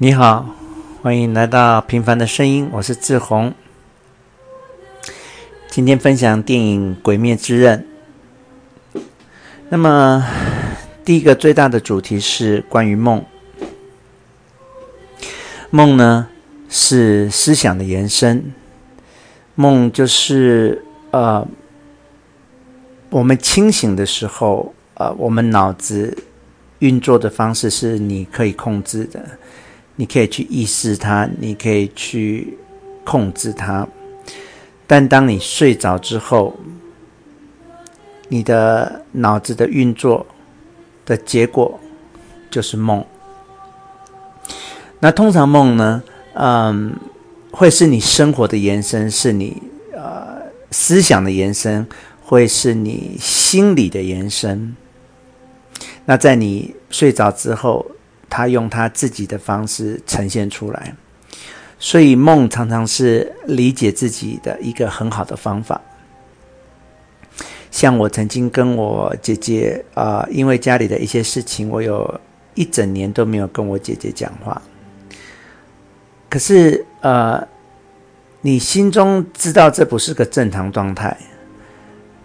你好，欢迎来到平凡的声音，我是志宏。今天分享电影《鬼灭之刃》。那么，第一个最大的主题是关于梦。梦呢，是思想的延伸。梦就是呃，我们清醒的时候，呃，我们脑子运作的方式是你可以控制的。你可以去意识它，你可以去控制它，但当你睡着之后，你的脑子的运作的结果就是梦。那通常梦呢，嗯，会是你生活的延伸，是你呃思想的延伸，会是你心理的延伸。那在你睡着之后，他用他自己的方式呈现出来，所以梦常常是理解自己的一个很好的方法。像我曾经跟我姐姐啊、因为家里的一些事情，我有一整年都没有跟我姐姐讲话。可是呃，你心中知道这不是个正常状态，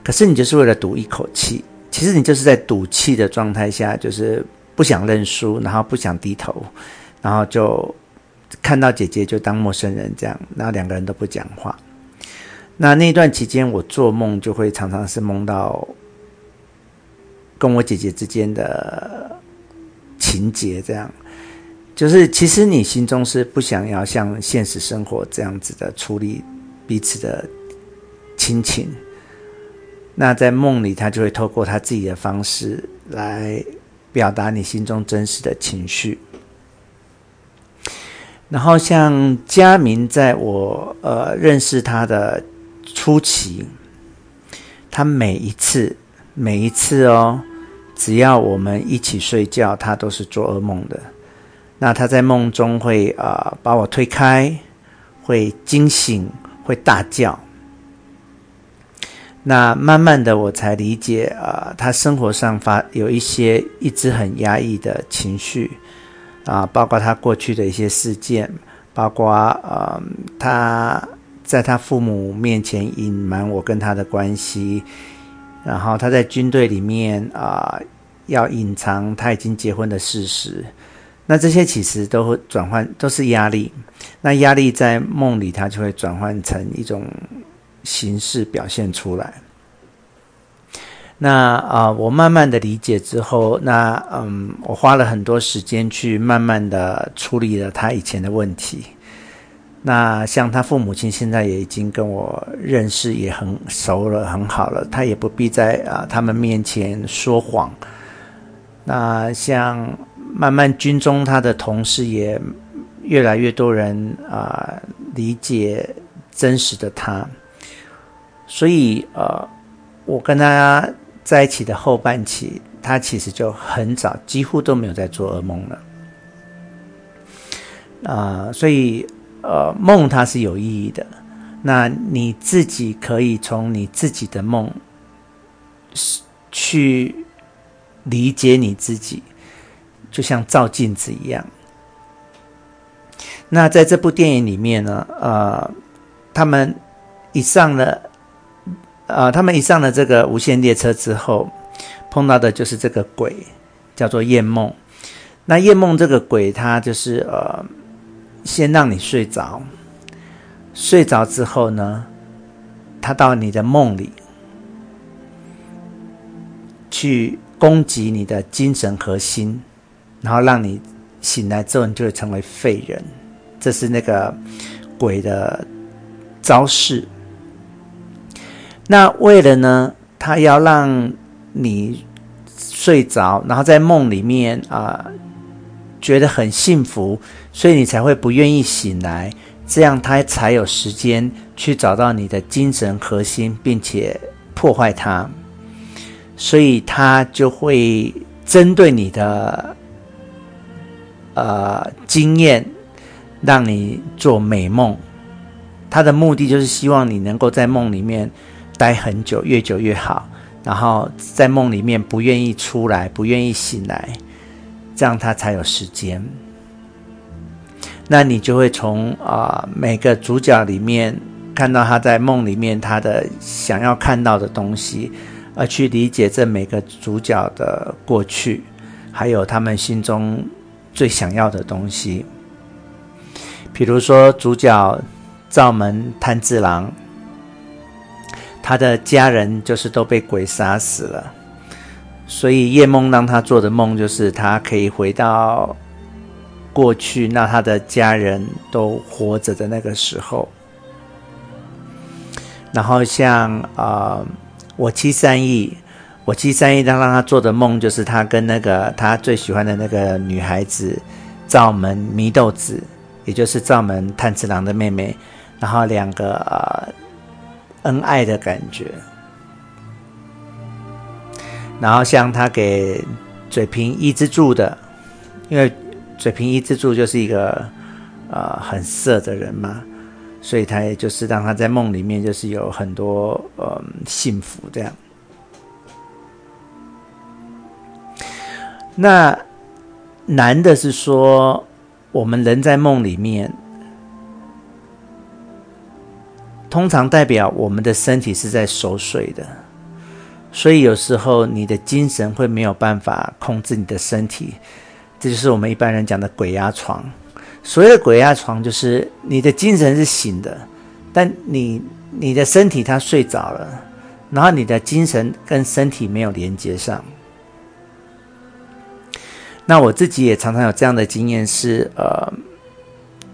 可是你就是为了赌一口气，其实你就是在赌气的状态下，就是。不想认输，然后不想低头，然后就看到姐姐就当陌生人这样，然后两个人都不讲话。那那段期间，我做梦就会常常是梦到跟我姐姐之间的情节，这样就是其实你心中是不想要像现实生活这样子的处理彼此的亲情。那在梦里，他就会透过他自己的方式来。表达你心中真实的情绪。然后像佳明，在我呃认识他的初期，他每一次每一次哦，只要我们一起睡觉，他都是做噩梦的。那他在梦中会啊、呃、把我推开，会惊醒，会大叫。那慢慢的，我才理解啊、呃，他生活上发有一些一直很压抑的情绪啊、包括他过去的一些事件，包括呃，他在他父母面前隐瞒我跟他的关系，然后他在军队里面啊、要隐藏他已经结婚的事实，那这些其实都会转换，都是压力。那压力在梦里，他就会转换成一种。形式表现出来。那啊、我慢慢的理解之后，那嗯，我花了很多时间去慢慢的处理了他以前的问题。那像他父母亲现在也已经跟我认识也很熟了，很好了，他也不必在啊、他们面前说谎。那像慢慢军中他的同事也越来越多人啊、理解真实的他。所以，呃，我跟他在一起的后半期，他其实就很早，几乎都没有在做噩梦了。啊、所以，呃，梦它是有意义的。那你自己可以从你自己的梦去理解你自己，就像照镜子一样。那在这部电影里面呢，呃，他们一上了。呃，他们一上了这个无限列车之后，碰到的就是这个鬼，叫做夜梦。那夜梦这个鬼，他就是呃，先让你睡着，睡着之后呢，他到你的梦里去攻击你的精神核心，然后让你醒来之后，你就会成为废人。这是那个鬼的招式。那为了呢，他要让你睡着，然后在梦里面啊、觉得很幸福，所以你才会不愿意醒来，这样他才有时间去找到你的精神核心，并且破坏它。所以他就会针对你的呃经验，让你做美梦。他的目的就是希望你能够在梦里面。待很久，越久越好。然后在梦里面不愿意出来，不愿意醒来，这样他才有时间。那你就会从啊、每个主角里面看到他在梦里面他的想要看到的东西，而去理解这每个主角的过去，还有他们心中最想要的东西。比如说主角灶门炭治郎，他的家人就是都被鬼杀死了，所以夜梦让他做的梦就是他可以回到。过去，那他的家人都活着的那个时候，然后像啊、我七三义，我七三义，他让他做的梦就是他跟那个他最喜欢的那个女孩子灶门祢豆子，也就是灶门炭治郎的妹妹，然后两个恩爱的感觉，然后像他给嘴平伊之助的，因为。水平一之助就是一个，呃，很色的人嘛，所以他也就是让他在梦里面就是有很多呃幸福这样。那难的是说，我们人在梦里面，通常代表我们的身体是在熟睡的，所以有时候你的精神会没有办法控制你的身体。这就是我们一般人讲的鬼压床。所谓的鬼压床，就是你的精神是醒的，但你你的身体它睡着了，然后你的精神跟身体没有连接上。那我自己也常常有这样的经验是，呃，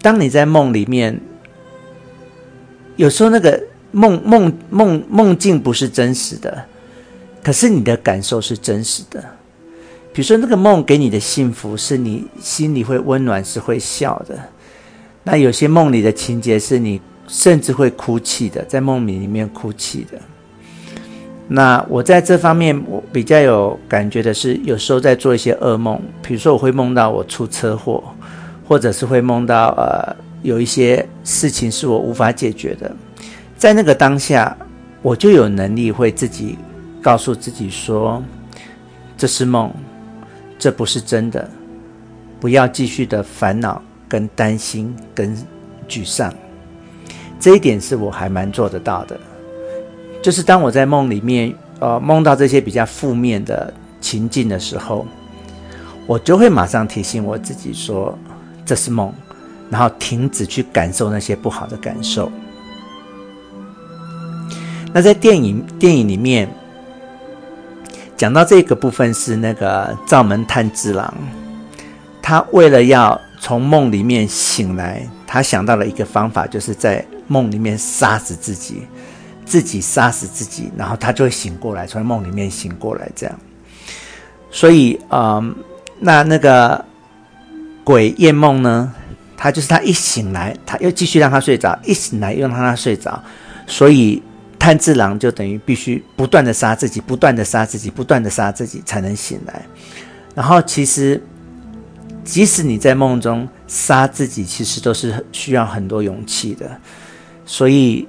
当你在梦里面，有时候那个梦梦梦梦境不是真实的，可是你的感受是真实的。比如说，那个梦给你的幸福，是你心里会温暖，是会笑的。那有些梦里的情节，是你甚至会哭泣的，在梦里里面哭泣的。那我在这方面，我比较有感觉的是，有时候在做一些噩梦，比如说我会梦到我出车祸，或者是会梦到呃有一些事情是我无法解决的，在那个当下，我就有能力会自己告诉自己说，这是梦。这不是真的，不要继续的烦恼、跟担心、跟沮丧。这一点是我还蛮做得到的。就是当我在梦里面，呃，梦到这些比较负面的情境的时候，我就会马上提醒我自己说，这是梦，然后停止去感受那些不好的感受。那在电影电影里面。讲到这个部分是那个灶门炭治郎，他为了要从梦里面醒来，他想到了一个方法，就是在梦里面杀死自己，自己杀死自己，然后他就会醒过来，从梦里面醒过来这样。所以，嗯，那那个鬼夜梦呢，他就是他一醒来，他又继续让他睡着，一醒来又让他睡着，所以。炭治郎就等于必须不断的杀自己，不断的杀自己，不断的杀自己才能醒来。然后其实，即使你在梦中杀自己，其实都是需要很多勇气的。所以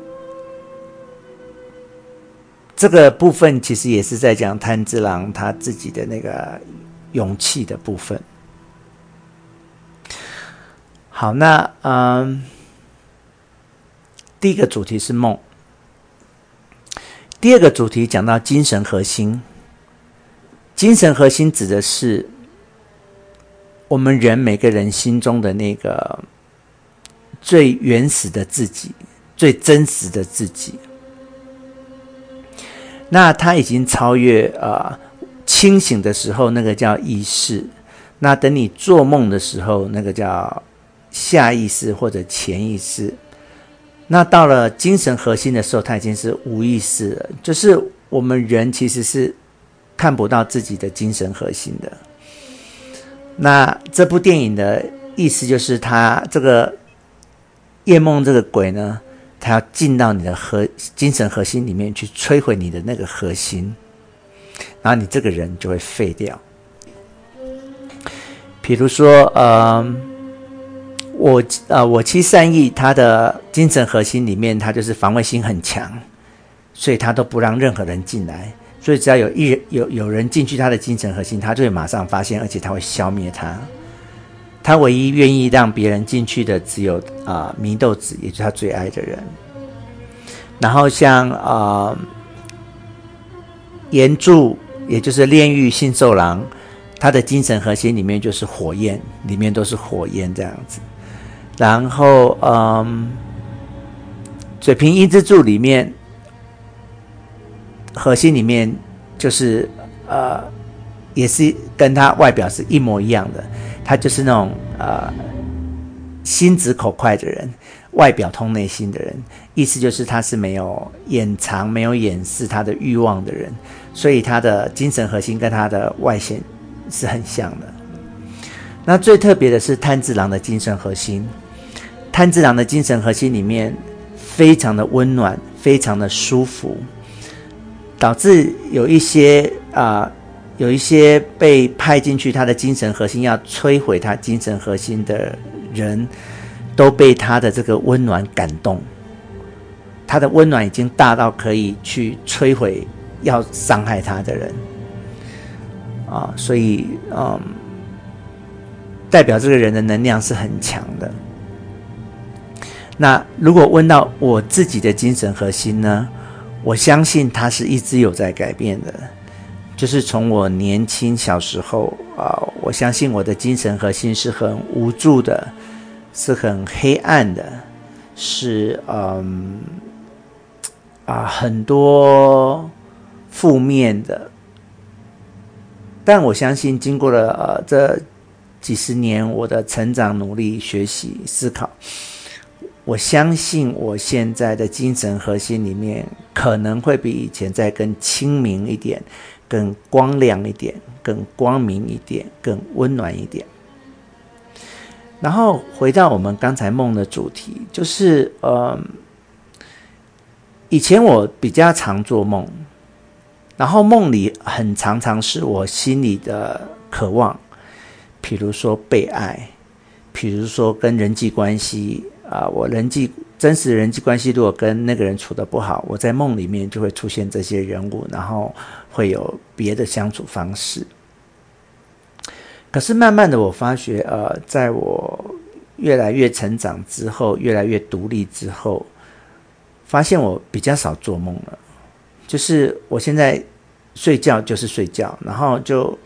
这个部分其实也是在讲炭治郎他自己的那个勇气的部分。好，那嗯，第一个主题是梦。第二个主题讲到精神核心，精神核心指的是我们人每个人心中的那个最原始的自己，最真实的自己。那他已经超越啊、呃，清醒的时候那个叫意识，那等你做梦的时候，那个叫下意识或者潜意识。那到了精神核心的时候，它已经是无意识了。就是我们人其实是看不到自己的精神核心的。那这部电影的意思就是，他这个夜梦这个鬼呢，他要进到你的核精神核心里面去摧毁你的那个核心，然后你这个人就会废掉。比如说，嗯。我呃，我七善意，他的精神核心里面，他就是防卫心很强，所以他都不让任何人进来。所以只要有一人有有人进去他的精神核心，他就会马上发现，而且他会消灭他。他唯一愿意让别人进去的只有啊祢豆子，也就是他最爱的人。然后像啊炎柱，也就是炼狱信受郎，他的精神核心里面就是火焰，里面都是火焰这样子。然后嗯，水平一之助里面核心里面就是呃，也是跟他外表是一模一样的。他就是那种呃，心直口快的人，外表通内心的人，意思就是他是没有掩藏、没有掩饰他的欲望的人，所以他的精神核心跟他的外显是很像的。那最特别的是炭治郎的精神核心，炭治郎的精神核心里面非常的温暖，非常的舒服，导致有一些啊。有一些被派进去，他的精神核心要摧毁他精神核心的人，都被他的这个温暖感动。他的温暖已经大到可以去摧毁要伤害他的人啊，所以嗯，代表这个人的能量是很强的。那如果问到我自己的精神核心呢？我相信它是一直有在改变的。就是从我年轻小时候啊，我相信我的精神核心是很无助的，是很黑暗的，是嗯啊很多负面的。但我相信，经过了呃这几十年我的成长、努力、学习、思考，我相信我现在的精神核心里面可能会比以前再更清明一点。更光亮一点，更光明一点，更温暖一点。然后回到我们刚才梦的主题，就是呃，以前我比较常做梦，然后梦里很常常是我心里的渴望，比如说被爱，比如说跟人际关系啊、我人际。真实的人际关系，如果跟那个人处得不好，我在梦里面就会出现这些人物，然后会有别的相处方式。可是慢慢的，我发觉，呃，在我越来越成长之后，越来越独立之后，发现我比较少做梦了。就是我现在睡觉就是睡觉，然后就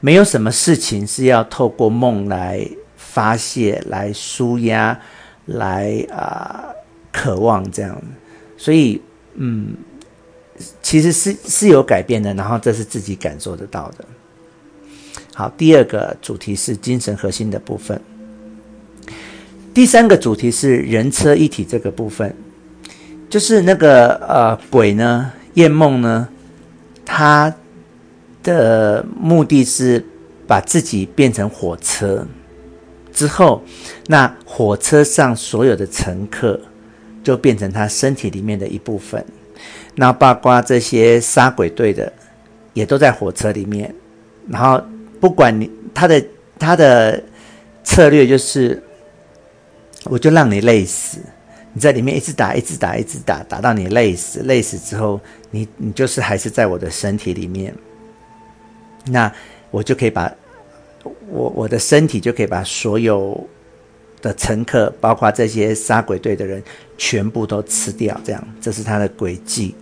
没有什么事情是要透过梦来发泄、来舒压。来啊、渴望这样，所以嗯，其实是是有改变的，然后这是自己感受得到的。好，第二个主题是精神核心的部分，第三个主题是人车一体这个部分，就是那个呃鬼呢，夜梦呢，他的目的是把自己变成火车。之后，那火车上所有的乘客就变成他身体里面的一部分。那包括这些杀鬼队的，也都在火车里面。然后，不管你他的他的策略就是，我就让你累死。你在里面一直打，一直打，一直打，打到你累死。累死之后，你你就是还是在我的身体里面。那我就可以把。我我的身体就可以把所有的乘客，包括这些杀鬼队的人，全部都吃掉。这样，这是他的诡计。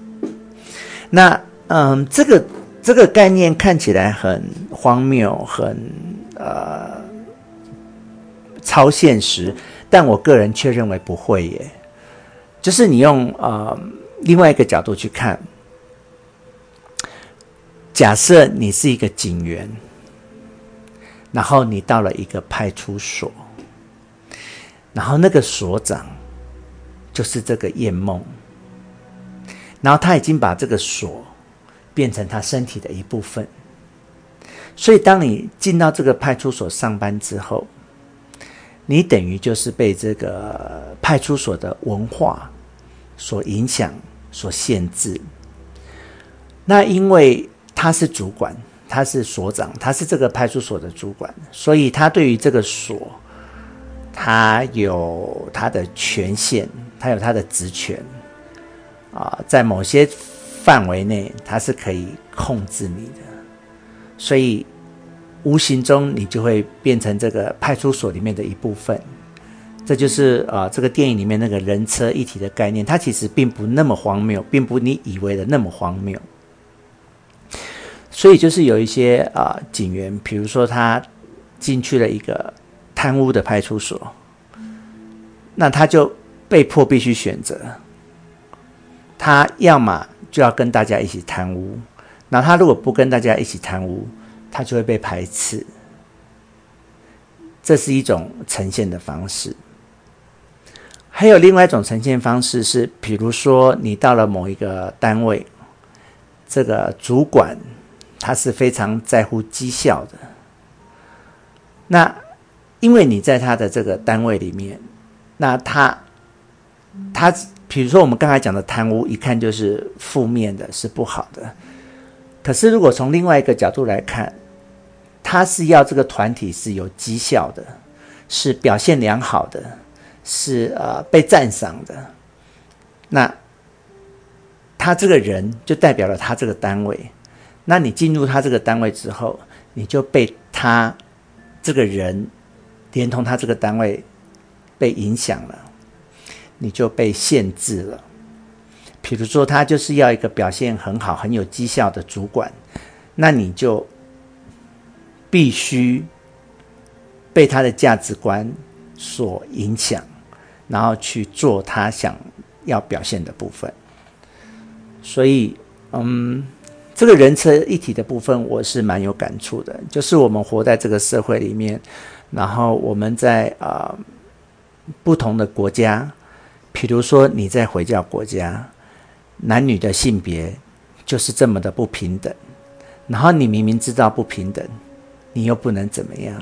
那嗯，这个这个概念看起来很荒谬，很呃超现实，但我个人却认为不会耶。就是你用呃另外一个角度去看，假设你是一个警员。然后你到了一个派出所，然后那个所长就是这个魇梦，然后他已经把这个所变成他身体的一部分，所以当你进到这个派出所上班之后，你等于就是被这个派出所的文化所影响、所限制。那因为他是主管。他是所长，他是这个派出所的主管，所以他对于这个所，他有他的权限，他有他的职权，啊，在某些范围内，他是可以控制你的。所以，无形中你就会变成这个派出所里面的一部分。这就是啊、这个电影里面那个人车一体的概念，它其实并不那么荒谬，并不你以为的那么荒谬。所以就是有一些啊、警员，比如说他进去了一个贪污的派出所，那他就被迫必须选择，他要么就要跟大家一起贪污，那他如果不跟大家一起贪污，他就会被排斥。这是一种呈现的方式。还有另外一种呈现方式是，比如说你到了某一个单位，这个主管他是非常在乎绩效的。那因为你在他的这个单位里面，那他他比如说我们刚才讲的贪污，一看就是负面的，是不好的。可是如果从另外一个角度来看，他是要这个团体是有绩效的，是表现良好的。是呃被赞赏的，那他这个人就代表了他这个单位。那你进入他这个单位之后，你就被他这个人连同他这个单位被影响了，你就被限制了。比如说，他就是要一个表现很好、很有绩效的主管，那你就必须被他的价值观所影响。然后去做他想要表现的部分，所以，嗯，这个人车一体的部分，我是蛮有感触的。就是我们活在这个社会里面，然后我们在啊、不同的国家，比如说你在回教国家，男女的性别就是这么的不平等，然后你明明知道不平等，你又不能怎么样。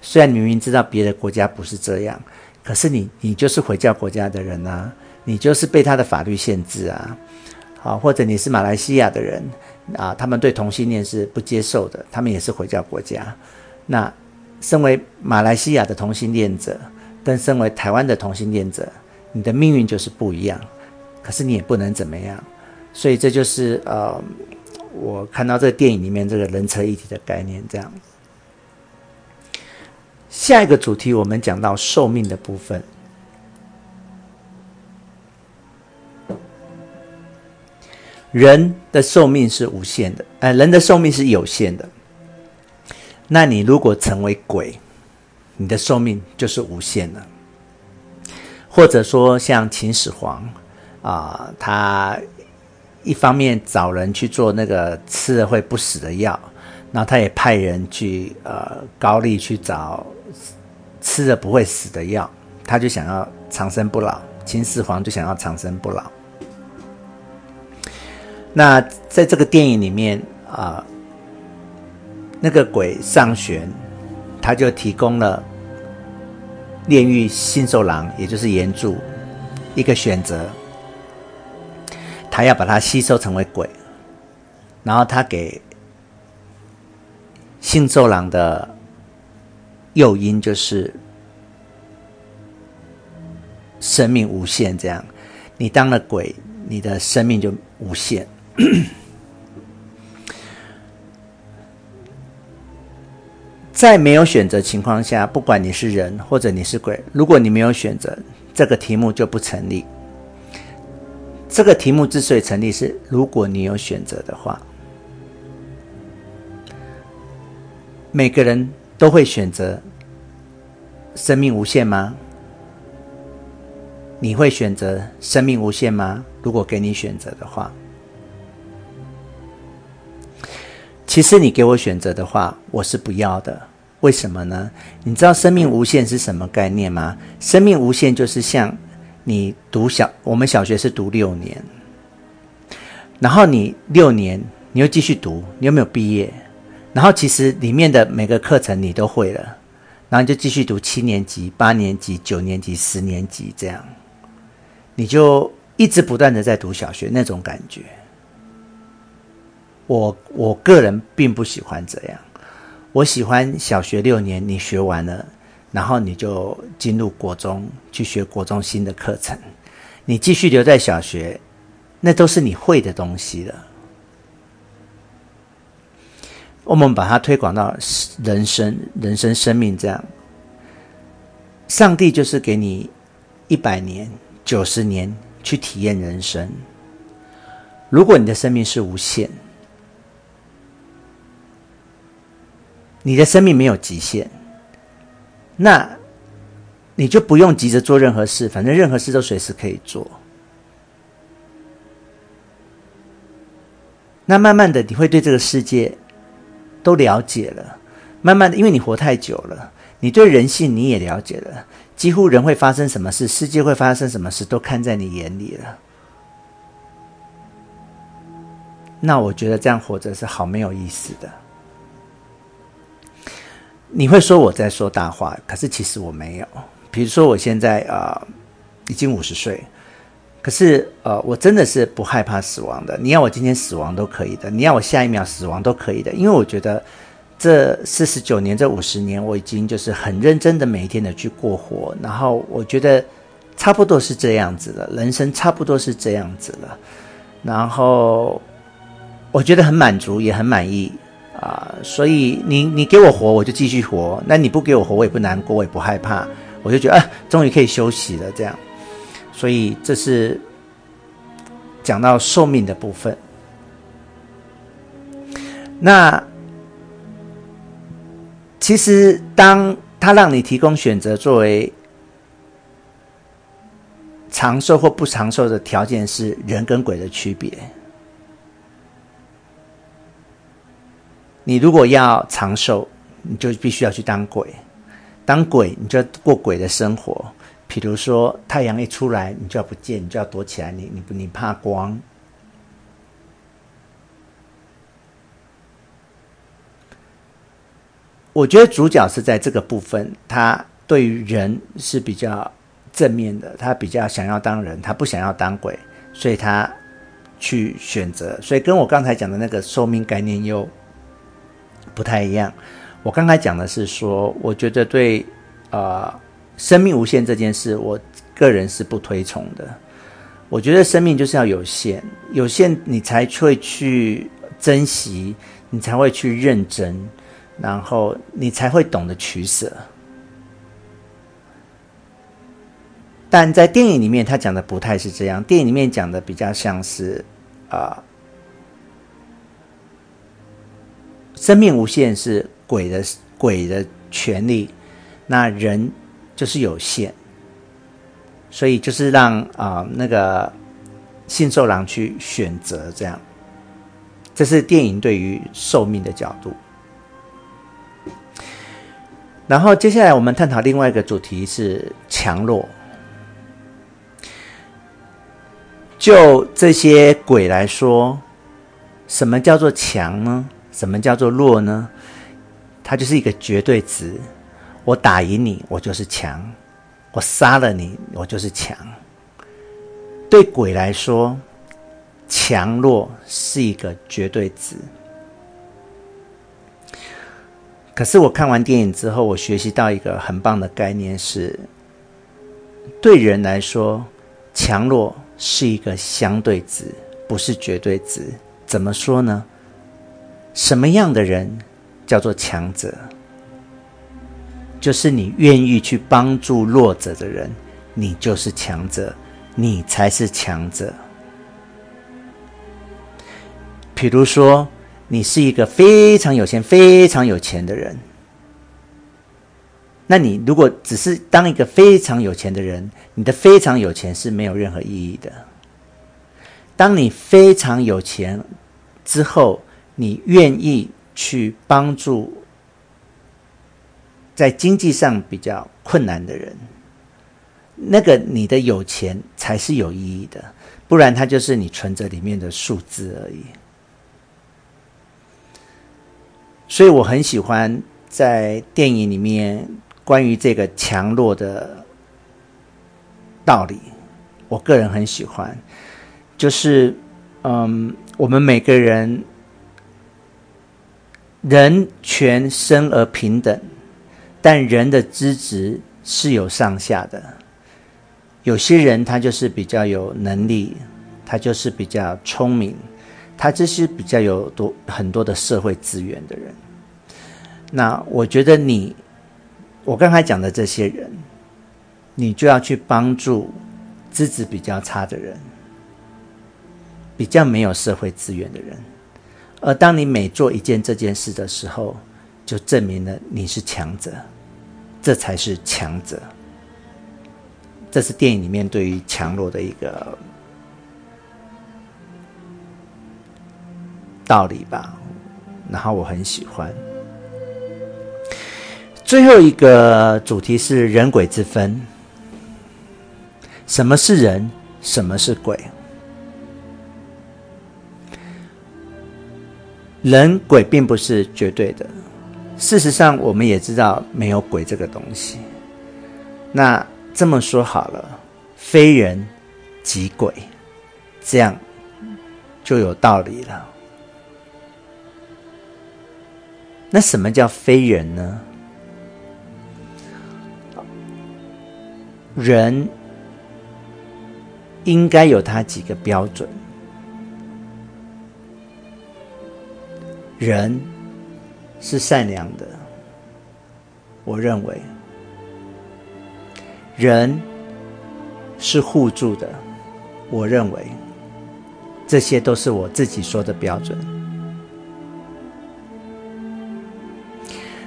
虽然你明明知道别的国家不是这样。可是你，你就是回教国家的人啊，你就是被他的法律限制啊，好，或者你是马来西亚的人啊，他们对同性恋是不接受的，他们也是回教国家。那身为马来西亚的同性恋者，跟身为台湾的同性恋者，你的命运就是不一样。可是你也不能怎么样，所以这就是呃，我看到这电影里面这个人车一体的概念这样。下一个主题，我们讲到寿命的部分。人的寿命是无限的，呃，人的寿命是有限的。那你如果成为鬼，你的寿命就是无限的。或者说，像秦始皇啊、他一方面找人去做那个吃了会不死的药，然后他也派人去呃高丽去找。吃了不会死的药，他就想要长生不老。秦始皇就想要长生不老。那在这个电影里面啊、那个鬼上弦，他就提供了炼狱杏寿郎，也就是炎柱一个选择，他要把它吸收成为鬼，然后他给杏寿郎的。诱因就是生命无限，这样，你当了鬼，你的生命就无限。在没有选择情况下，不管你是人或者你是鬼，如果你没有选择，这个题目就不成立。这个题目之所以成立，是如果你有选择的话，每个人。都会选择生命无限吗？你会选择生命无限吗？如果给你选择的话，其实你给我选择的话，我是不要的。为什么呢？你知道生命无限是什么概念吗？生命无限就是像你读小，我们小学是读六年，然后你六年你又继续读，你有没有毕业？然后其实里面的每个课程你都会了，然后你就继续读七年级、八年级、九年级、十年级这样，你就一直不断的在读小学那种感觉。我我个人并不喜欢这样，我喜欢小学六年你学完了，然后你就进入国中去学国中新的课程，你继续留在小学，那都是你会的东西了。我们把它推广到人生、人生、生命这样。上帝就是给你一百年、九十年去体验人生。如果你的生命是无限，你的生命没有极限，那你就不用急着做任何事，反正任何事都随时可以做。那慢慢的，你会对这个世界都了解了。慢慢的，因为你活太久了，你对人性你也了解了，几乎人会发生什么事，世界会发生什么事，都看在你眼里了。那我觉得这样活着是好没有意思的。你会说我在说大话，可是其实我没有。比如说我现在啊、已经五十岁，可是呃，我真的是不害怕死亡的。你要我今天死亡都可以的，你要我下一秒死亡都可以的，因为我觉得这四十九年、这五十年，我已经就是很认真的每一天的去过活，然后我觉得差不多是这样子了，人生差不多是这样子了，然后。我觉得很满足，也很满意啊、所以你你给我活，我就继续活；那你不给我活，我也不难过，我也不害怕。我就觉得啊，终于可以休息了。这样，所以这是讲到寿命的部分。那其实，当他让你提供选择作为长寿或不长寿的条件，是人跟鬼的区别。你如果要长寿，你就必须要去当鬼。当鬼，你就要过鬼的生活。比如说，太阳一出来，你就要不见，你就要躲起来。你你你怕光。我觉得主角是在这个部分，他对于人是比较正面的，他比较想要当人，他不想要当鬼，所以他去选择。所以跟我刚才讲的那个寿命概念又。不太一样。我刚才讲的是说，我觉得对，呃，生命无限这件事，我个人是不推崇的。我觉得生命就是要有限，有限你才会去珍惜，你才会去认真，然后你才会懂得取舍。但在电影里面，他讲的不太是这样。电影里面讲的比较像是，啊、生命无限是鬼的鬼的权利，那人就是有限，所以就是让啊、那个信受狼去选择这样，这是电影对于寿命的角度。然后接下来我们探讨另外一个主题是强弱。就这些鬼来说，什么叫做强呢？什么叫做弱呢？它就是一个绝对值。我打赢你，我就是强；我杀了你，我就是强。对鬼来说，强弱是一个绝对值。可是我看完电影之后，我学习到一个很棒的概念是：对人来说，强弱是一个相对值，不是绝对值。怎么说呢？什么样的人叫做强者？就是你愿意去帮助弱者的人，你就是强者，你才是强者。比如说，你是一个非常有钱、非常有钱的人，那你如果只是当一个非常有钱的人，你的非常有钱是没有任何意义的。当你非常有钱之后，你愿意去帮助在经济上比较困难的人，那个你的有钱才是有意义的，不然它就是你存折里面的数字而已。所以我很喜欢在电影里面关于这个强弱的道理，我个人很喜欢，就是嗯，我们每个人。人权生而平等，但人的资质是有上下的。有些人他就是比较有能力，他就是比较聪明，他这是比较有多很多的社会资源的人。那我觉得你，我刚才讲的这些人，你就要去帮助资质比较差的人，比较没有社会资源的人。而当你每做一件这件事的时候，就证明了你是强者，这才是强者。这是电影里面对于强弱的一个道理吧，然后我很喜欢。最后一个主题是人鬼之分，什么是人，什么是鬼？人鬼并不是绝对的，事实上，我们也知道没有鬼这个东西。那这么说好了，非人即鬼，这样就有道理了。那什么叫非人呢？人应该有他几个标准。人是善良的，我认为；人是互助的，我认为。这些都是我自己说的标准。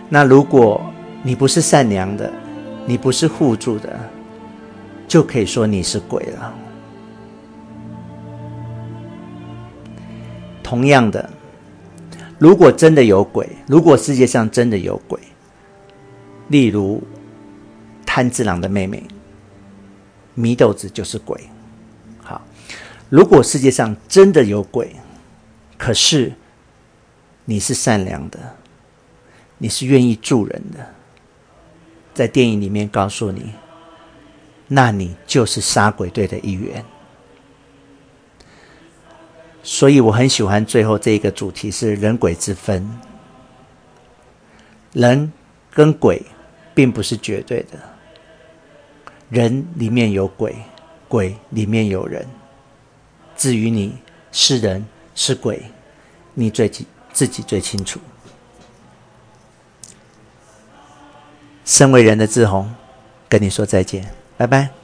那如果你不是善良的，你不是互助的，就可以说你是鬼了。同样的。如果真的有鬼，如果世界上真的有鬼，例如炭治郎的妹妹祢豆子就是鬼。好，如果世界上真的有鬼，可是你是善良的，你是愿意助人的，在电影里面告诉你，那你就是杀鬼队的一员。所以我很喜欢最后这一个主题是人鬼之分。人跟鬼并不是绝对的，人里面有鬼，鬼里面有人。至于你是人是鬼，你最自己最清楚。身为人的志宏，跟你说再见，拜拜。